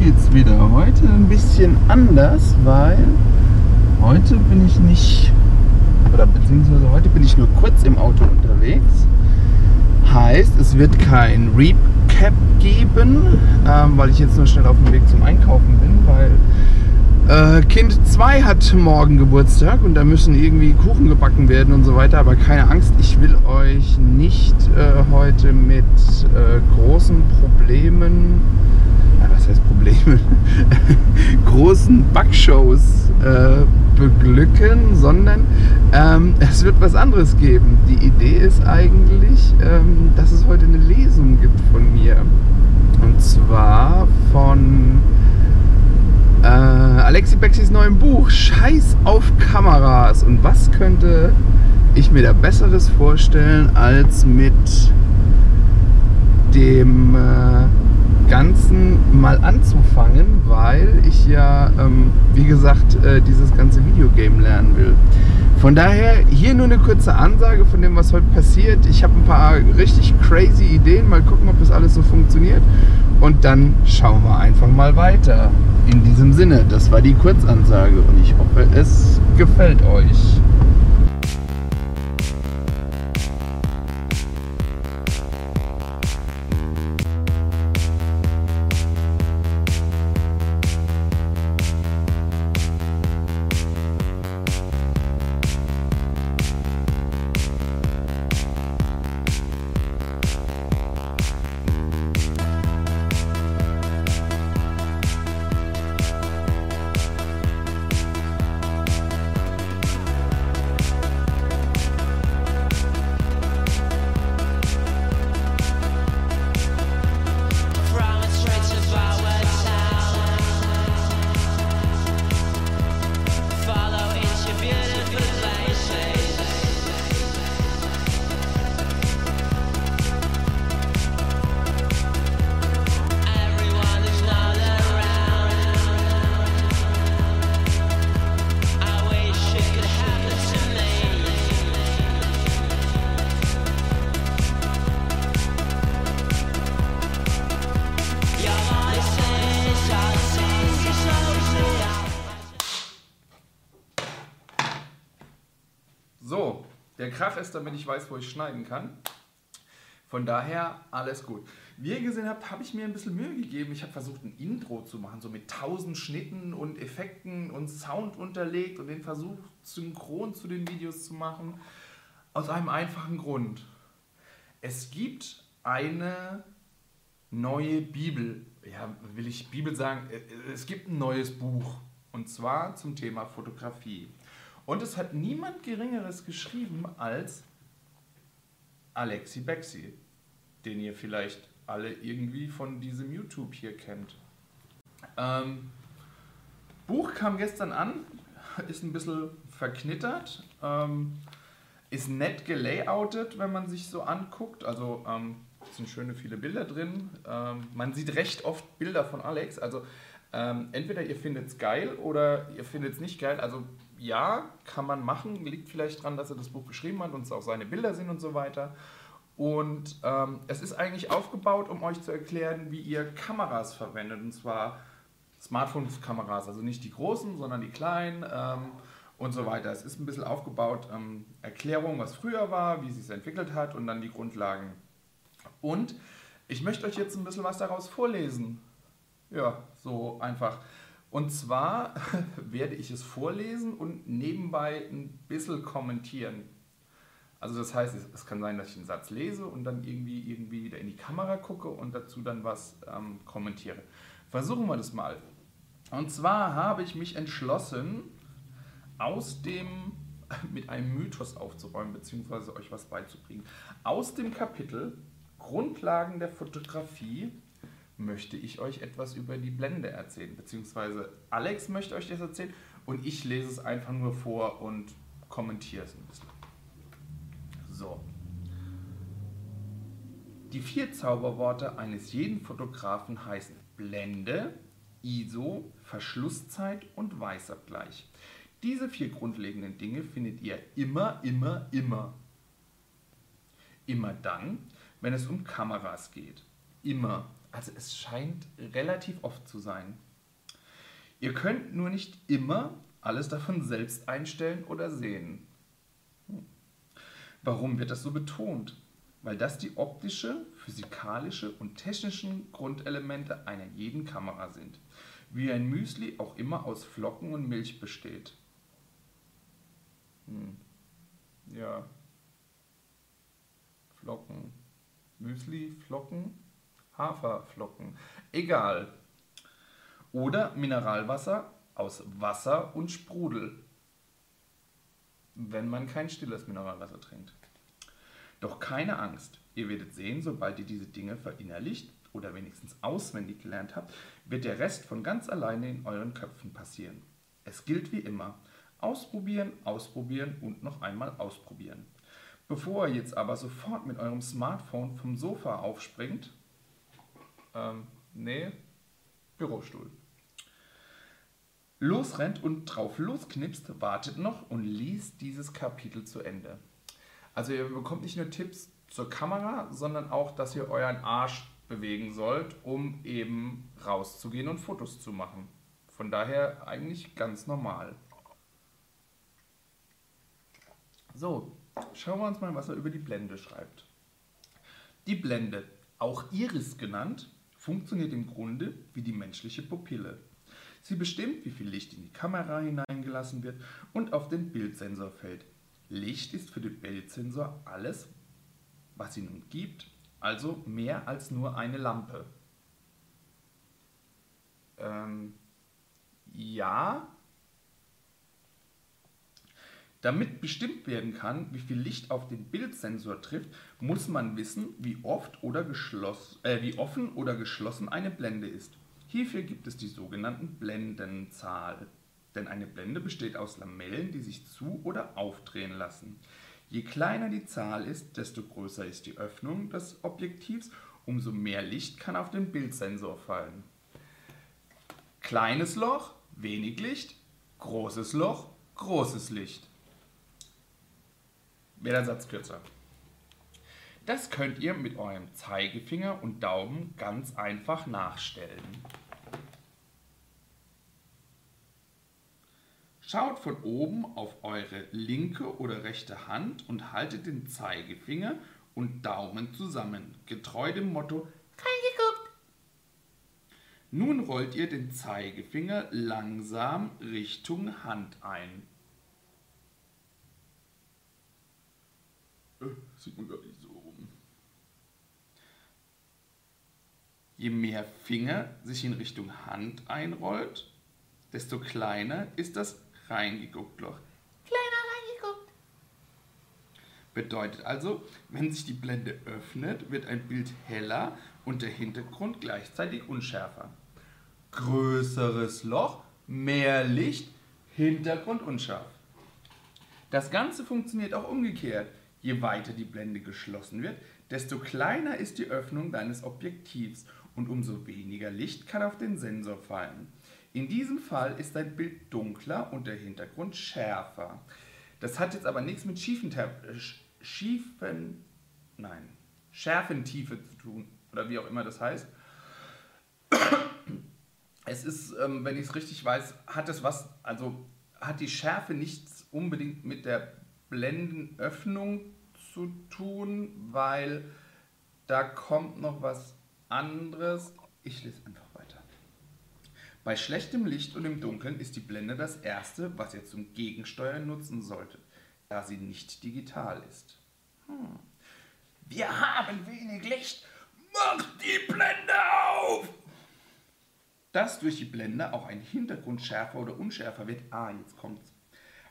geht's wieder. Heute ein bisschen anders, weil heute bin ich nicht, oder beziehungsweise heute bin ich nur kurz im Auto unterwegs. Heißt, es wird kein Recap geben, ähm, weil ich jetzt nur schnell auf dem Weg zum Einkaufen bin, weil äh, Kind 2 hat morgen Geburtstag und da müssen irgendwie Kuchen gebacken werden und so weiter. Aber keine Angst, ich will euch nicht äh, heute mit äh, großen Problemen heißt Probleme, großen Backshows äh, beglücken, sondern ähm, es wird was anderes geben. Die Idee ist eigentlich, ähm, dass es heute eine Lesung gibt von mir. Und zwar von äh, Alexi Bexis neuem Buch Scheiß auf Kameras. Und was könnte ich mir da Besseres vorstellen als mit dem... Äh, Ganzen mal anzufangen, weil ich ja, ähm, wie gesagt, äh, dieses ganze Videogame lernen will. Von daher hier nur eine kurze Ansage von dem, was heute passiert. Ich habe ein paar richtig crazy Ideen. Mal gucken, ob das alles so funktioniert. Und dann schauen wir einfach mal weiter. In diesem Sinne, das war die Kurzansage und ich hoffe, es gefällt euch. Der Krach ist, damit ich weiß, wo ich schneiden kann. Von daher alles gut. Wie ihr gesehen habt, habe ich mir ein bisschen Mühe gegeben. Ich habe versucht, ein Intro zu machen, so mit tausend Schnitten und Effekten und Sound unterlegt und den Versuch synchron zu den Videos zu machen. Aus einem einfachen Grund. Es gibt eine neue Bibel. Ja, will ich Bibel sagen? Es gibt ein neues Buch. Und zwar zum Thema Fotografie. Und es hat niemand Geringeres geschrieben als Alexi Bexi, den ihr vielleicht alle irgendwie von diesem YouTube hier kennt. Ähm, Buch kam gestern an, ist ein bisschen verknittert, ähm, ist nett gelayoutet, wenn man sich so anguckt. Also ähm, sind schöne viele Bilder drin. Ähm, man sieht recht oft Bilder von Alex. Also ähm, entweder ihr findet es geil oder ihr findet es nicht geil. Also ja, kann man machen. Liegt vielleicht daran, dass er das Buch geschrieben hat und es auch seine Bilder sind und so weiter. Und ähm, es ist eigentlich aufgebaut, um euch zu erklären, wie ihr Kameras verwendet. Und zwar Smartphone-Kameras, also nicht die großen, sondern die kleinen ähm, und so weiter. Es ist ein bisschen aufgebaut, ähm, Erklärung, was früher war, wie sich es entwickelt hat und dann die Grundlagen. Und ich möchte euch jetzt ein bisschen was daraus vorlesen. Ja, so einfach. Und zwar werde ich es vorlesen und nebenbei ein bisschen kommentieren. Also das heißt, es, kann sein, dass ich einen Satz lese und dann irgendwie, irgendwie wieder in die Kamera gucke und dazu dann was ähm, kommentiere. Versuchen wir das mal. Und zwar habe ich mich entschlossen, aus dem mit einem Mythos aufzuräumen, beziehungsweise euch was beizubringen. Aus dem Kapitel Grundlagen der Fotografie möchte ich euch etwas über die Blende erzählen, beziehungsweise Alex möchte euch das erzählen und ich lese es einfach nur vor und kommentiere es ein bisschen. So. Die vier Zauberworte eines jeden Fotografen heißen Blende, ISO, Verschlusszeit und Weißabgleich. Diese vier grundlegenden Dinge findet ihr immer, immer, immer. Immer dann, wenn es um Kameras geht. immer. Also es scheint relativ oft zu sein. Ihr könnt nur nicht immer alles davon selbst einstellen oder sehen. Hm. Warum wird das so betont? Weil das die optische, physikalische und technischen Grundelemente einer jeden Kamera sind. Wie ein Müsli auch immer aus Flocken und Milch besteht. Hm. Ja. Flocken. Müsli, Flocken, Haferflocken. Egal. Oder Mineralwasser aus Wasser und Sprudel. Wenn man kein stilles Mineralwasser trinkt. Doch keine Angst, ihr werdet sehen, sobald ihr diese Dinge verinnerlicht oder wenigstens auswendig gelernt habt, wird der Rest von ganz alleine in euren Köpfen passieren. Es gilt wie immer. Ausprobieren, ausprobieren und noch einmal ausprobieren. Bevor ihr jetzt aber sofort mit eurem Smartphone vom Sofa aufspringt, ähm, nee, Bürostuhl. Losrennt und drauf losknipst, wartet noch und liest dieses Kapitel zu Ende. Also ihr bekommt nicht nur Tipps zur Kamera, sondern auch, dass ihr euren Arsch bewegen sollt, um eben rauszugehen und Fotos zu machen. Von daher eigentlich ganz normal. So, schauen wir uns mal, was er über die Blende schreibt. Die Blende, auch Iris genannt, funktioniert im Grunde wie die menschliche Pupille. Sie bestimmt, wie viel Licht in die Kamera hineingelassen wird und auf den Bildsensor fällt. Licht ist für den Bildsensor alles, was ihn umgibt, also mehr als nur eine Lampe. Ähm, ja. Damit bestimmt werden kann, wie viel Licht auf den Bildsensor trifft, muss man wissen, wie, oft oder äh, wie offen oder geschlossen eine Blende ist. Hierfür gibt es die sogenannten Blendenzahl denn eine Blende besteht aus Lamellen, die sich zu- oder aufdrehen lassen. Je kleiner die Zahl ist, desto größer ist die Öffnung des Objektivs, umso mehr Licht kann auf den Bildsensor fallen. Kleines Loch, wenig Licht, großes Loch, großes Licht. Wäre der Satz kürzer. Das könnt ihr mit eurem Zeigefinger und Daumen ganz einfach nachstellen. Schaut von oben auf eure linke oder rechte Hand und haltet den Zeigefinger und Daumen zusammen, getreu dem Motto reingeguckt. Nun rollt ihr den Zeigefinger langsam Richtung Hand ein. Äh, sieht man gar nicht so rum. Je mehr Finger sich in Richtung Hand einrollt, desto kleiner ist das reingeguckt Loch. Kleiner reingeguckt. Bedeutet also, wenn sich die Blende öffnet, wird ein Bild heller und der Hintergrund gleichzeitig unschärfer. Größeres Loch, mehr Licht, Hintergrund unscharf. Das Ganze funktioniert auch umgekehrt. Je weiter die Blende geschlossen wird, desto kleiner ist die Öffnung deines Objektivs und umso weniger Licht kann auf den Sensor fallen. In diesem Fall ist dein Bild dunkler und der Hintergrund schärfer. Das hat jetzt aber nichts mit schiefen, schiefen nein, Schärfentiefe zu tun oder wie auch immer das heißt. Es ist, ähm, wenn ich es richtig weiß, hat es was, also hat die Schärfe nichts unbedingt mit der Blendenöffnung zu tun, weil da kommt noch was anderes. Ich lese einfach bei schlechtem Licht und im Dunkeln ist die Blende das erste, was ihr zum Gegensteuern nutzen solltet, da sie nicht digital ist. Hm. Wir haben wenig Licht. Macht die Blende auf! Dass durch die Blende auch ein Hintergrund schärfer oder unschärfer wird, ah, jetzt kommt's,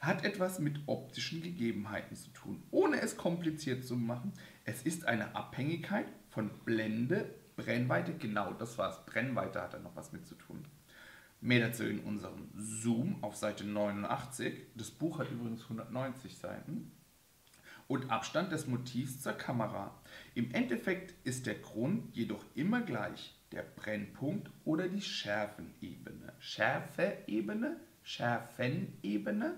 hat etwas mit optischen Gegebenheiten zu tun, ohne es kompliziert zu machen. Es ist eine Abhängigkeit von Blende, Brennweite, genau das war's. Brennweite hat da noch was mit zu tun. Mehr dazu in unserem Zoom auf Seite 89. Das Buch hat übrigens 190 Seiten. Und Abstand des Motivs zur Kamera. Im Endeffekt ist der Grund jedoch immer gleich. Der Brennpunkt oder die Schärfenebene. Schärfeebene? Schärfenebene?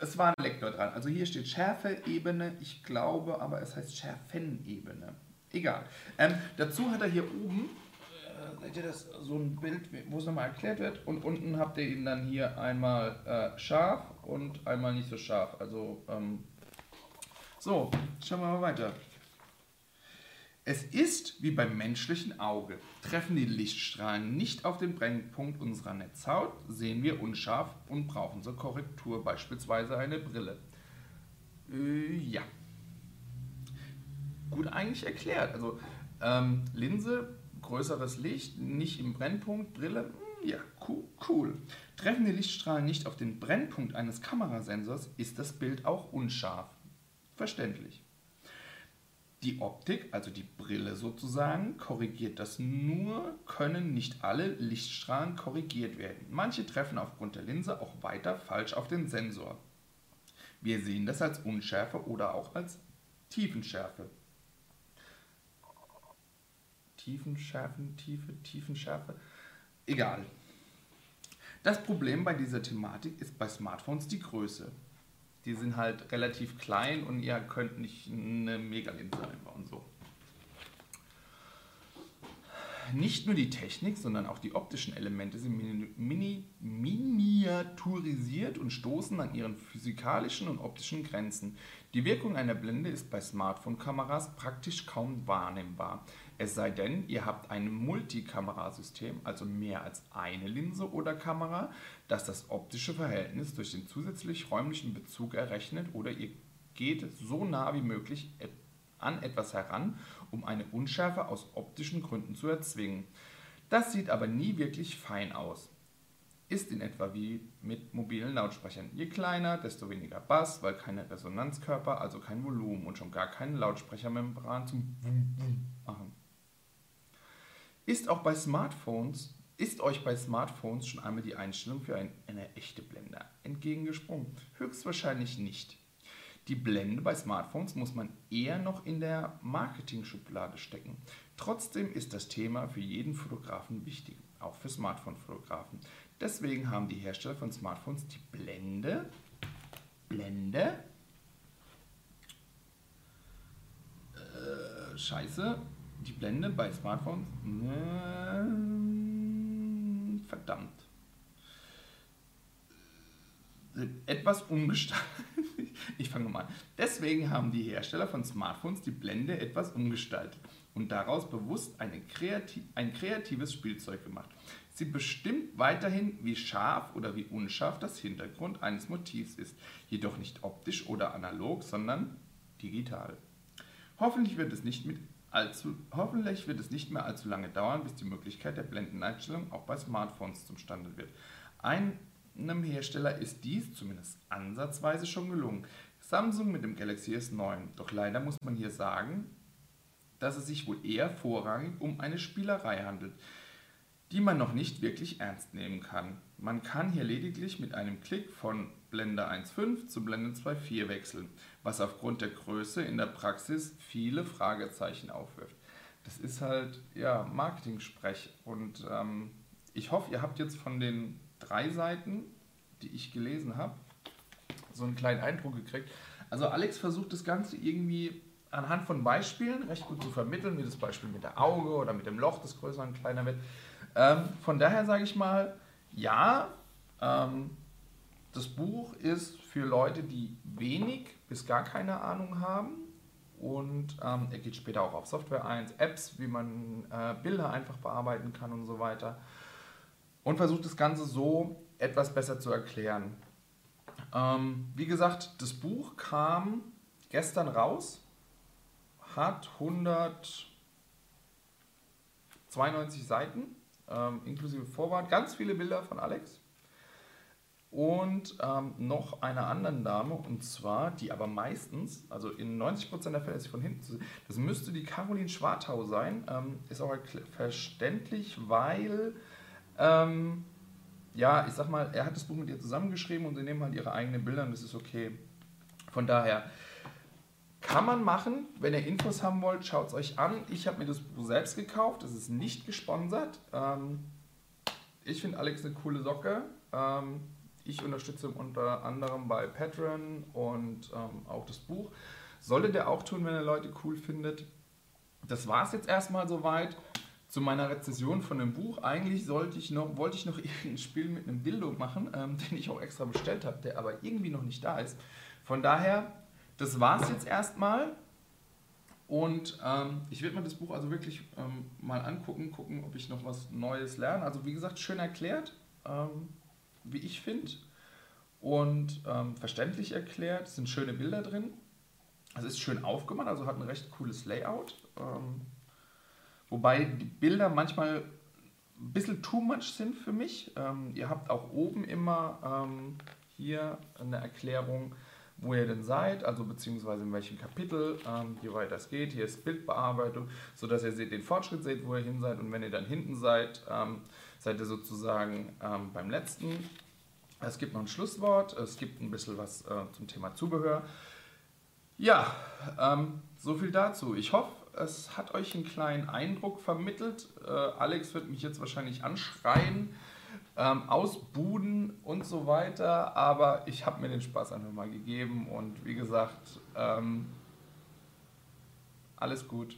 Es war ein Lektor dran. Also hier steht Schärfeebene. Ich glaube aber, es heißt Schärfenebene. Egal. Ähm, dazu hat er hier oben, äh, seht ihr das, so ein Bild, wo es nochmal erklärt wird. Und unten habt ihr ihn dann hier einmal äh, scharf und einmal nicht so scharf. Also, ähm, so, schauen wir mal weiter. Es ist wie beim menschlichen Auge. Treffen die Lichtstrahlen nicht auf den Brennpunkt unserer Netzhaut, sehen wir unscharf und brauchen zur Korrektur beispielsweise eine Brille. Äh, ja. Gut eigentlich erklärt. Also ähm, Linse, größeres Licht, nicht im Brennpunkt, Brille, hm, ja, cool, cool. Treffen die Lichtstrahlen nicht auf den Brennpunkt eines Kamerasensors, ist das Bild auch unscharf. Verständlich. Die Optik, also die Brille sozusagen, korrigiert das nur, können nicht alle Lichtstrahlen korrigiert werden. Manche treffen aufgrund der Linse auch weiter falsch auf den Sensor. Wir sehen das als Unschärfe oder auch als Tiefenschärfe. Tiefenschärfen, Tiefe, Tiefenschärfe. Egal. Das Problem bei dieser Thematik ist bei Smartphones die Größe die sind halt relativ klein und ihr könnt nicht eine Megalinse einbauen. So. Nicht nur die Technik, sondern auch die optischen Elemente sind mini miniaturisiert und stoßen an ihren physikalischen und optischen Grenzen. Die Wirkung einer Blende ist bei Smartphone-Kameras praktisch kaum wahrnehmbar. Es sei denn, ihr habt ein Multikamerasystem, also mehr als eine Linse oder Kamera, das das optische Verhältnis durch den zusätzlich räumlichen Bezug errechnet oder ihr geht so nah wie möglich an etwas heran, um eine Unschärfe aus optischen Gründen zu erzwingen. Das sieht aber nie wirklich fein aus. Ist in etwa wie mit mobilen Lautsprechern. Je kleiner, desto weniger Bass, weil keine Resonanzkörper, also kein Volumen und schon gar keine Lautsprechermembran zum Wum machen. Ist auch bei Smartphones, ist euch bei Smartphones schon einmal die Einstellung für ein, eine echte Blende entgegengesprungen? Höchstwahrscheinlich nicht. Die Blende bei Smartphones muss man eher noch in der Marketing-Schublade stecken. Trotzdem ist das Thema für jeden Fotografen wichtig, auch für Smartphone-Fotografen. Deswegen haben die Hersteller von Smartphones die Blende, Blende, äh, Scheiße, die Blende bei Smartphones. Äh, verdammt. Etwas umgestaltet. Ich fange mal an. Deswegen haben die Hersteller von Smartphones die Blende etwas umgestaltet und daraus bewusst kreativ, ein kreatives Spielzeug gemacht. Sie bestimmt weiterhin, wie scharf oder wie unscharf das Hintergrund eines Motivs ist, jedoch nicht optisch oder analog, sondern digital. Hoffentlich wird es nicht mit allzu, hoffentlich wird es nicht mehr allzu lange dauern, bis die Möglichkeit der Blendeneinstellung auch bei Smartphones zustande wird. Einem Hersteller ist dies zumindest ansatzweise schon gelungen. Samsung mit dem Galaxy S9. Doch leider muss man hier sagen, dass es sich wohl eher vorrangig um eine Spielerei handelt, die man noch nicht wirklich ernst nehmen kann. Man kann hier lediglich mit einem Klick von Blende 1.5 zu Blende 2.4 wechseln, was aufgrund der Größe in der Praxis viele Fragezeichen aufwirft. Das ist halt ja Marketing-Sprech und ähm, ich hoffe, ihr habt jetzt von den drei Seiten, die ich gelesen habe, so einen kleinen Eindruck gekriegt. Also Alex versucht das Ganze irgendwie anhand von Beispielen recht gut zu vermitteln, wie das Beispiel mit der Auge oder mit dem Loch, das größer und kleiner wird. Ähm, von daher sage ich mal, ja, ähm, das Buch ist für Leute, die wenig bis gar keine Ahnung haben. Und ähm, er geht später auch auf Software 1, Apps, wie man äh, Bilder einfach bearbeiten kann und so weiter. Und versucht das Ganze so etwas besser zu erklären. Ähm, wie gesagt, das Buch kam gestern raus, hat 192 Seiten ähm, inklusive Vorwort, ganz viele Bilder von Alex und ähm, noch einer anderen Dame und zwar, die aber meistens, also in 90% der Fälle ist sie von hinten zu sehen, das müsste die Caroline Schwartau sein, ähm, ist auch verständlich, weil, ähm, ja, ich sag mal, er hat das Buch mit ihr zusammengeschrieben und sie nehmen halt ihre eigenen Bilder und das ist okay. Von daher, kann man machen. Wenn ihr Infos haben wollt, schaut es euch an. Ich habe mir das Buch selbst gekauft. Es ist nicht gesponsert. Ähm, ich finde Alex eine coole Socke. Ich unterstütze unter anderem bei Patreon und ähm, auch das Buch. Solltet ihr auch tun, wenn ihr Leute cool findet. das war es jetzt erstmal soweit zu meiner Rezession von dem Buch. Eigentlich sollte ich noch, wollte ich noch ein Spiel mit einem Dildo machen, ähm, den ich auch extra bestellt habe, der aber irgendwie noch nicht da ist. Von daher, das war es jetzt erstmal. Und ähm, ich werde mir das Buch also wirklich ähm, mal angucken, gucken, ob ich noch was Neues lerne. Also wie gesagt, schön erklärt, ähm, wie ich finde. Und ähm, verständlich erklärt. Es sind schöne Bilder drin. Es ist schön aufgemacht, also hat ein recht cooles Layout. Ähm, wobei die Bilder manchmal ein bisschen too much sind für mich. Ähm, ihr habt auch oben immer hier eine Erklärung, wo ihr denn seid, also beziehungsweise in welchem Kapitel, ähm, wie weit das geht. Hier ist Bildbearbeitung, sodass ihr den Fortschritt seht, wo ihr hin seid. Und wenn ihr dann hinten seid, ähm, seid ihr sozusagen ähm, beim letzten. Es gibt noch ein Schlusswort, es gibt ein bisschen was äh, zum Thema Zubehör. Ja, ähm, so viel dazu. Ich hoffe, es hat euch einen kleinen Eindruck vermittelt. Äh, Alex wird mich jetzt wahrscheinlich anschreien ähm, ausbuden und so weiter. Aber ich habe mir den Spaß einfach mal gegeben und wie gesagt, ähm, alles gut.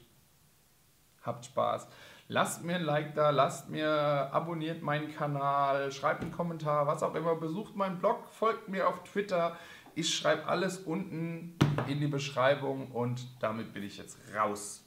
Habt Spaß. Lasst mir ein Like da, lasst mir, abonniert meinen Kanal, schreibt einen Kommentar, was auch immer. Besucht meinen Blog, folgt mir auf Twitter. Ich schreibe alles unten in die Beschreibung und damit bin ich jetzt raus.